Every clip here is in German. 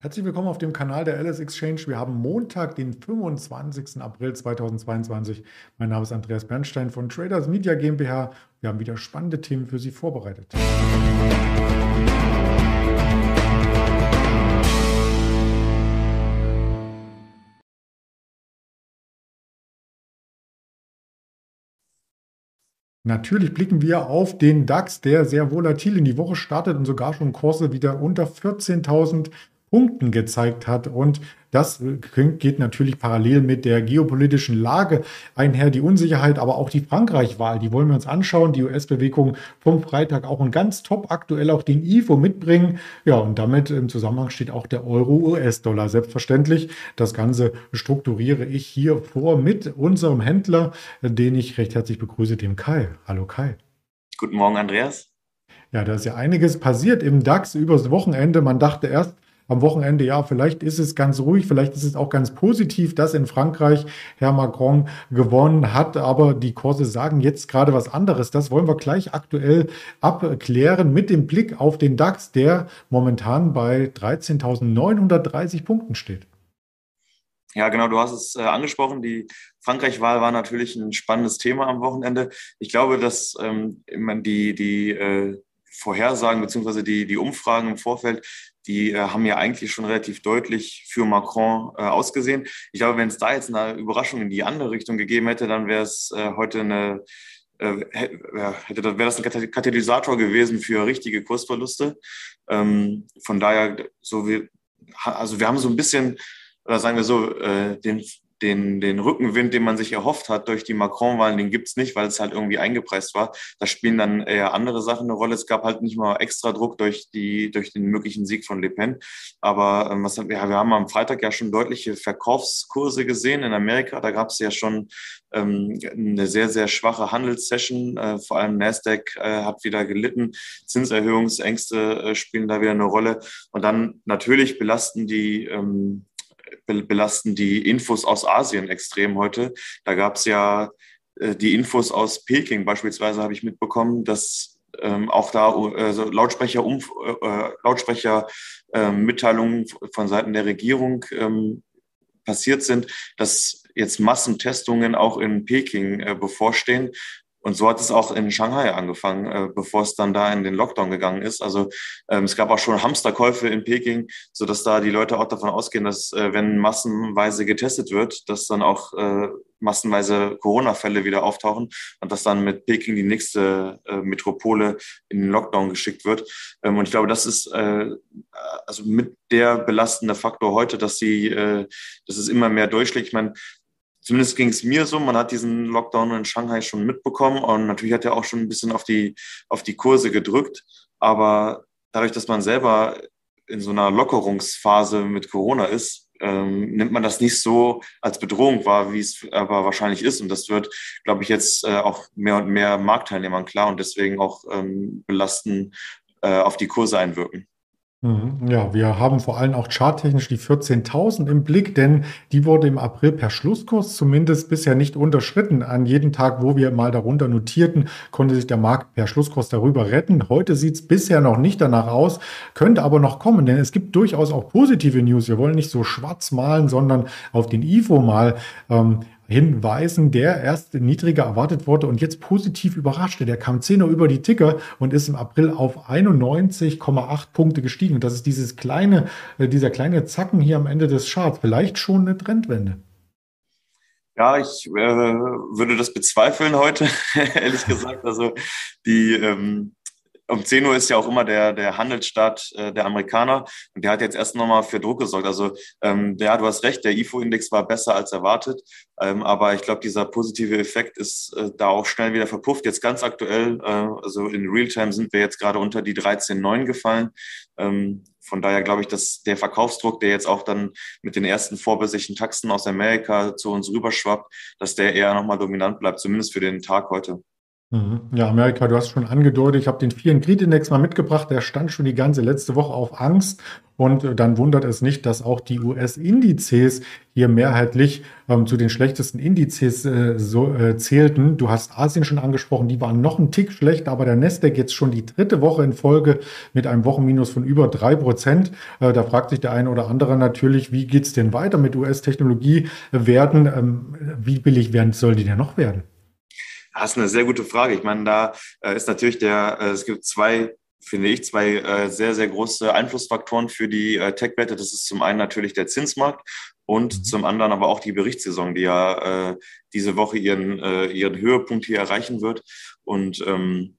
Herzlich willkommen auf dem Kanal der LS Exchange. Wir haben Montag, den 25. April 2022. Mein Name ist Andreas Bernstein von Traders Media GmbH. Wir haben wieder spannende Themen für Sie vorbereitet. Natürlich blicken wir auf den DAX, der sehr volatil in die Woche startet und sogar schon Kurse wieder unter 14.000 Punkten gezeigt hat. Und das geht natürlich parallel mit der geopolitischen Lage einher, die Unsicherheit, aber auch die Frankreich-Wahl, die wollen wir uns anschauen. Die US-Bewegung vom Freitag auch ein ganz top aktuell auch den IFO mitbringen. Ja, und damit im Zusammenhang steht auch der Euro-US-Dollar. Selbstverständlich. Das Ganze strukturiere ich hier vor mit unserem Händler, den ich recht herzlich begrüße, dem Kai. Hallo Kai. Guten Morgen, Andreas. Ja, da ist ja einiges passiert im DAX übers Wochenende. Man dachte erst, am Wochenende, ja, vielleicht ist es ganz ruhig, vielleicht ist es auch ganz positiv, dass in Frankreich Herr Macron gewonnen hat, aber die Kurse sagen jetzt gerade was anderes. Das wollen wir gleich aktuell abklären mit dem Blick auf den DAX, der momentan bei 13.930 Punkten steht. Ja, genau, du hast es äh, angesprochen. Die Frankreich-Wahl war natürlich ein spannendes Thema am Wochenende. Ich glaube, dass ähm, die, die äh, Vorhersagen beziehungsweise die, die Umfragen im Vorfeld die äh, haben ja eigentlich schon relativ deutlich für Macron äh, ausgesehen. Ich glaube, wenn es da jetzt eine Überraschung in die andere Richtung gegeben hätte, dann wäre es äh, heute eine, äh, hätte, wäre das ein Katalysator gewesen für richtige Kursverluste. Ähm, von daher, so wie, also wir haben so ein bisschen, oder sagen wir so, äh, den, den, den Rückenwind, den man sich erhofft hat durch die Macron-Wahlen, den gibt's nicht, weil es halt irgendwie eingepreist war. Da spielen dann eher andere Sachen eine Rolle. Es gab halt nicht mal extra Druck durch, die, durch den möglichen Sieg von Le Pen. Aber ähm, was, ja, wir haben am Freitag ja schon deutliche Verkaufskurse gesehen in Amerika. Da gab's ja schon ähm, eine sehr, sehr schwache Handelssession. Äh, vor allem Nasdaq äh, hat wieder gelitten. Zinserhöhungsängste äh, spielen da wieder eine Rolle. Und dann natürlich belasten die ähm, belasten die Infos aus Asien extrem heute. Da gab es ja äh, die Infos aus Peking beispielsweise, habe ich mitbekommen, dass ähm, auch da also Lautsprecher, äh, Lautsprecher äh, Mitteilungen von Seiten der Regierung ähm, passiert sind, dass jetzt Massentestungen auch in Peking äh, bevorstehen. Und so hat es auch in Shanghai angefangen, äh, bevor es dann da in den Lockdown gegangen ist. Also ähm, es gab auch schon Hamsterkäufe in Peking, so dass da die Leute auch davon ausgehen, dass äh, wenn massenweise getestet wird, dass dann auch äh, massenweise Corona-Fälle wieder auftauchen und dass dann mit Peking die nächste äh, Metropole in den Lockdown geschickt wird. Ähm, und ich glaube, das ist äh, also mit der belastende Faktor heute, dass sie, äh, dass es immer mehr durchschlägt. Ich meine, zumindest ging es mir so, man hat diesen Lockdown in Shanghai schon mitbekommen und natürlich hat er auch schon ein bisschen auf die, auf die Kurse gedrückt. Aber dadurch, dass man selber in so einer Lockerungsphase mit Corona ist, ähm, nimmt man das nicht so als Bedrohung wahr, wie es aber wahrscheinlich ist. Und das wird, glaube ich, jetzt äh, auch mehr und mehr Marktteilnehmern klar und deswegen auch ähm, belasten äh, auf die Kurse einwirken. Mhm. Ja, wir haben vor allem auch charttechnisch die 14.000 im Blick, denn die wurde im April per Schlusskurs zumindest bisher nicht unterschritten. An jedem Tag, wo wir mal darunter notierten, konnte sich der Markt per Schlusskurs darüber retten. Heute sieht es bisher noch nicht danach aus, könnte aber noch kommen, denn es gibt durchaus auch positive News. Wir wollen nicht so schwarz malen, sondern auf den IFO mal ähm, hinweisen, der erst niedriger erwartet wurde und jetzt positiv überraschte. Der kam 10 Uhr über die Ticker und ist im April auf 91,8 Punkte gestiegen. Das ist dieses kleine, äh, dieser kleine Zacken hier am Ende des Charts. Vielleicht schon eine Trendwende. Ja, ich äh, würde das bezweifeln heute, ehrlich gesagt. Also die, ähm, um 10 Uhr ist ja auch immer der, der Handelsstart äh, der Amerikaner und der hat jetzt erst nochmal für Druck gesorgt. Also ähm, ja, du hast recht, der IFO-Index war besser als erwartet, ähm, aber ich glaube, dieser positive Effekt ist äh, da auch schnell wieder verpufft. Jetzt ganz aktuell, äh, also in Realtime sind wir jetzt gerade unter die 13,9 gefallen. Ähm, von daher glaube ich, dass der Verkaufsdruck, der jetzt auch dann mit den ersten vorbesichten Taxen aus Amerika zu uns rüberschwappt, dass der eher nochmal dominant bleibt, zumindest für den Tag heute. Mhm. Ja, Amerika, du hast schon angedeutet, ich habe den Fear and Greed Index mal mitgebracht, der stand schon die ganze letzte Woche auf Angst und äh, dann wundert es nicht, dass auch die US-Indizes hier mehrheitlich ähm, zu den schlechtesten Indizes äh, so, äh, zählten. Du hast Asien schon angesprochen, die waren noch einen Tick schlechter, aber der Nasdaq jetzt schon die dritte Woche in Folge mit einem Wochenminus von über drei Prozent. Äh, da fragt sich der eine oder andere natürlich, wie geht's denn weiter mit US-Technologiewerten? Ähm, wie billig werden soll die denn noch werden? Das ist eine sehr gute Frage. Ich meine, da äh, ist natürlich der, äh, es gibt zwei, finde ich, zwei äh, sehr, sehr große Einflussfaktoren für die äh, Tech-Werte. Das ist zum einen natürlich der Zinsmarkt und mhm. zum anderen aber auch die Berichtssaison, die ja äh, diese Woche ihren, äh, ihren Höhepunkt hier erreichen wird. Und ähm,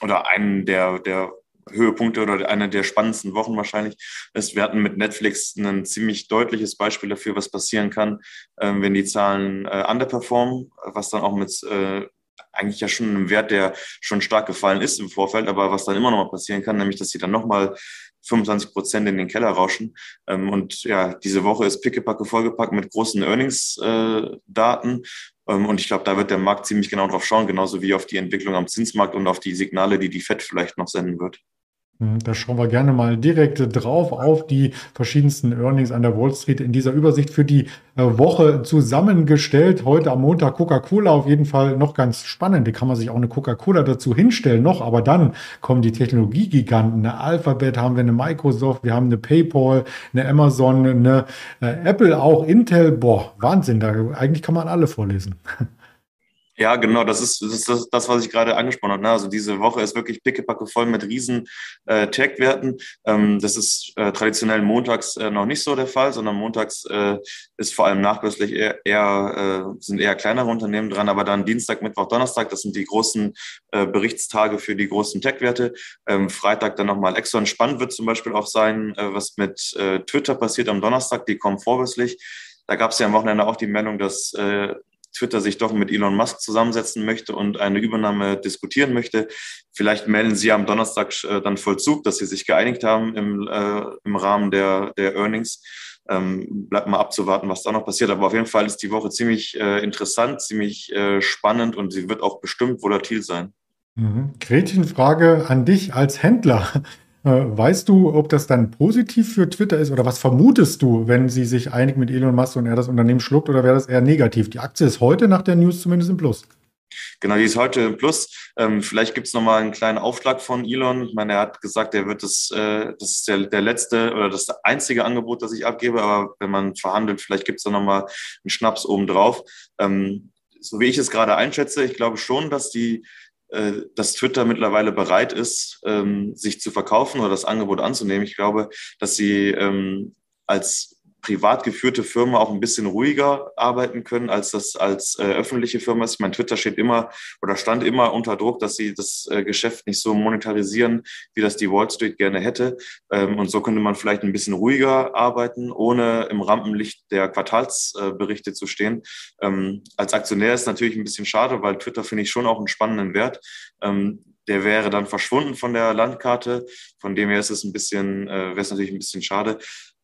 oder einen der, der Höhepunkte oder eine der spannendsten Wochen wahrscheinlich ist. Wir hatten mit Netflix ein ziemlich deutliches Beispiel dafür, was passieren kann, ähm, wenn die Zahlen underperformen, was dann auch mit eigentlich ja schon ein Wert, der schon stark gefallen ist im Vorfeld, aber was dann immer noch mal passieren kann, nämlich dass sie dann nochmal 25 Prozent in den Keller rauschen. Ähm, und ja, diese Woche ist pickepacke vollgepackt mit großen Earnings-Daten. Ähm, und ich glaube, da wird der Markt ziemlich genau drauf schauen, genauso wie auf die Entwicklung am Zinsmarkt und auf die Signale, die die FED vielleicht noch senden wird. Hm, da schauen wir gerne mal direkt drauf auf die verschiedensten Earnings an der Wall Street in dieser Übersicht für die äh, Woche zusammengestellt. Heute am Montag Coca-Cola auf jeden Fall noch ganz spannend. Da kann man sich auch eine Coca-Cola dazu hinstellen noch, aber dann kommen die Technologiegiganten. Eine Alphabet haben wir, eine Microsoft, wir haben eine PayPal, eine Amazon, eine äh, Apple, auch Intel. Boah, Wahnsinn, da eigentlich kann man alle vorlesen. Ja, genau, das ist, das ist das, das, was ich gerade angesprochen habe. Ne? Also diese Woche ist wirklich pickepacke voll mit riesen äh, Tech-Werten. Ähm, das ist äh, traditionell montags äh, noch nicht so der Fall, sondern montags äh, ist vor allem nachbörslich eher, eher äh, sind eher kleinere Unternehmen dran, aber dann Dienstag, Mittwoch, Donnerstag, das sind die großen äh, Berichtstage für die großen Tech-Werte. Ähm, Freitag dann nochmal extra spannend wird zum Beispiel auch sein, äh, was mit äh, Twitter passiert am Donnerstag, die kommen vorbörslich. Da gab es ja am Wochenende auch die Meldung, dass äh, Twitter sich doch mit Elon Musk zusammensetzen möchte und eine Übernahme diskutieren möchte. Vielleicht melden Sie am Donnerstag äh, dann Vollzug, dass Sie sich geeinigt haben im, äh, im Rahmen der, der Earnings. Ähm, bleibt mal abzuwarten, was da noch passiert. Aber auf jeden Fall ist die Woche ziemlich äh, interessant, ziemlich äh, spannend und sie wird auch bestimmt volatil sein. Mhm. Gretchenfrage an dich als Händler. Äh, weißt du, ob das dann positiv für Twitter ist oder was vermutest du, wenn sie sich einig mit Elon Musk und er das Unternehmen schluckt oder wäre das eher negativ? Die Aktie ist heute nach der News zumindest im Plus. Genau, die ist heute im Plus. Ähm, vielleicht gibt es nochmal einen kleinen Aufschlag von Elon. Ich meine, er hat gesagt, er wird das, äh, das ist der, der letzte oder das einzige Angebot, das ich abgebe. Aber wenn man verhandelt, vielleicht gibt es da nochmal einen Schnaps obendrauf. Ähm, so wie ich es gerade einschätze, ich glaube schon, dass die dass Twitter mittlerweile bereit ist, ähm, sich zu verkaufen oder das Angebot anzunehmen. Ich glaube, dass sie ähm, als privat geführte Firma auch ein bisschen ruhiger arbeiten können, als das als äh, öffentliche Firma ist. Ich meine, Twitter steht immer oder stand immer unter Druck, dass sie das äh, Geschäft nicht so monetarisieren, wie das die Wall Street gerne hätte. Ähm, und so könnte man vielleicht ein bisschen ruhiger arbeiten, ohne im Rampenlicht der Quartalsberichte äh, zu stehen. Ähm, als Aktionär ist natürlich ein bisschen schade, weil Twitter finde ich schon auch einen spannenden Wert. Ähm, der wäre dann verschwunden von der Landkarte. Von dem her ist es ein bisschen, äh, wäre es natürlich ein bisschen schade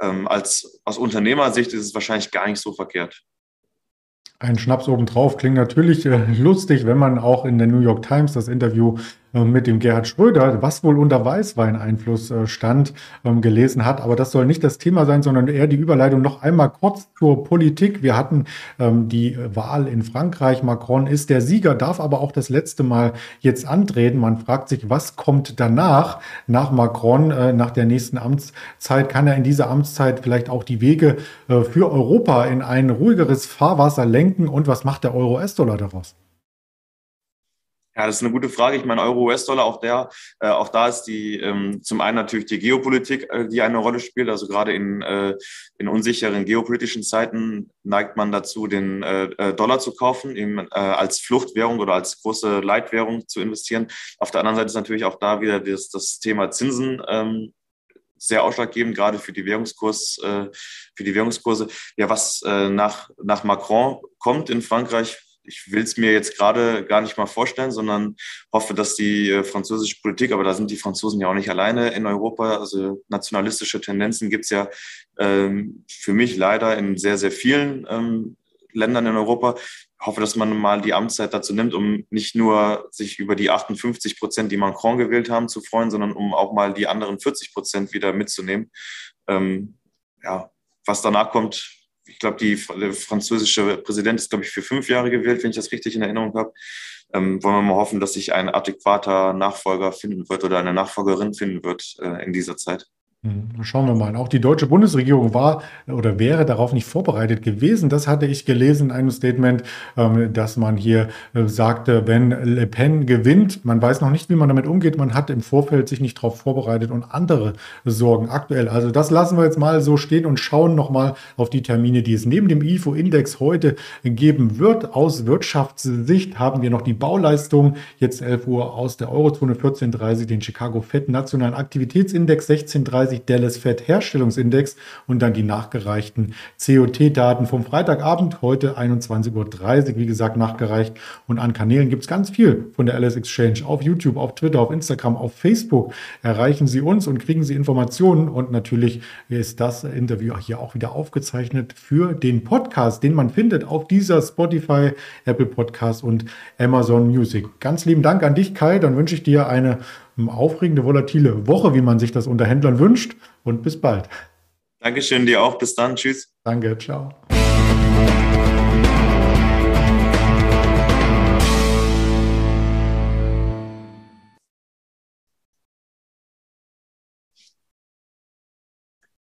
ähm, als aus Unternehmersicht ist es wahrscheinlich gar nicht so verkehrt. Ein Schnaps obendrauf klingt natürlich äh, lustig, wenn man auch in der New York Times das Interview mit dem Gerhard Schröder, was wohl unter Weißwein-Einfluss äh, stand, ähm, gelesen hat. Aber das soll nicht das Thema sein, sondern eher die Überleitung noch einmal kurz zur Politik. Wir hatten ähm, die Wahl in Frankreich. Macron ist der Sieger, darf aber auch das letzte Mal jetzt antreten. Man fragt sich, was kommt danach, nach Macron, nach der nächsten Amtszeit? Kann er in dieser Amtszeit vielleicht auch die Wege für Europa in ein ruhigeres Fahrwasser lenken? und was macht der Euro-US-Dollar daraus? Ja, das ist eine gute Frage. Ich meine, Euro-US-Dollar, auch, der, äh, auch da ist die ähm, zum einen natürlich die Geopolitik, äh, die eine Rolle spielt. Also gerade in, äh, in unsicheren geopolitischen Zeiten neigt man dazu, den äh, äh Dollar zu kaufen, eben äh, als Fluchtwährung oder als große Leitwährung zu investieren. Auf der anderen Seite ist natürlich auch da wieder das, das Thema Zinsen ähm, sehr ausschlaggebend, gerade für die Währungskurs, äh, für die Währungskurse. Ja, was äh, nach, nach Macron kommt in Frankreich, ich will es mir jetzt gerade gar nicht mal vorstellen, sondern hoffe, dass die äh, französische Politik, aber da sind die Franzosen ja auch nicht alleine in Europa, also nationalistische Tendenzen gibt es ja ähm, für mich leider in sehr, sehr vielen ähm, Ländern in Europa. hoffe, dass man mal die Amtszeit dazu nimmt, um nicht nur sich über die 58 Prozent, die Macron gewählt haben, zu freuen, sondern um auch mal die anderen 40 Prozent wieder mitzunehmen. Ähm, ja, was danach kommt, ich glaube, der französische Präsident ist, glaube ich, für fünf Jahre gewählt, wenn ich das richtig in Erinnerung habe. Ähm, wollen wir mal hoffen, dass sich ein adäquater Nachfolger finden wird oder eine Nachfolgerin finden wird äh, in dieser Zeit. Hm, schauen wir mal. Auch die deutsche Bundesregierung war oder wäre darauf nicht vorbereitet gewesen. Das hatte ich gelesen in einem Statement, ähm, dass man hier äh, sagte, wenn Le Pen gewinnt, man weiß noch nicht, wie man damit umgeht. Man hat im Vorfeld sich nicht darauf vorbereitet und andere Sorgen aktuell. Also das lassen wir jetzt mal so stehen und schauen nochmal auf die Termine, die es neben dem IFO-Index heute geben wird. Aus Wirtschaftssicht haben wir noch die Bauleistung, jetzt 11 Uhr aus der Eurozone 14.30, den Chicago Fed Nationalen Aktivitätsindex 16.30 30 Dallas Fed Herstellungsindex und dann die nachgereichten COT-Daten vom Freitagabend, heute 21.30 Uhr, wie gesagt, nachgereicht. Und an Kanälen gibt es ganz viel von der Alice Exchange. Auf YouTube, auf Twitter, auf Instagram, auf Facebook erreichen Sie uns und kriegen Sie Informationen. Und natürlich ist das Interview hier auch wieder aufgezeichnet für den Podcast, den man findet auf dieser Spotify, Apple Podcast und Amazon Music. Ganz lieben Dank an dich, Kai. Dann wünsche ich dir eine aufregende, volatile Woche, wie man sich das unter Händlern wünscht. Und bis bald. Dankeschön, dir auch. Bis dann. Tschüss. Danke, ciao.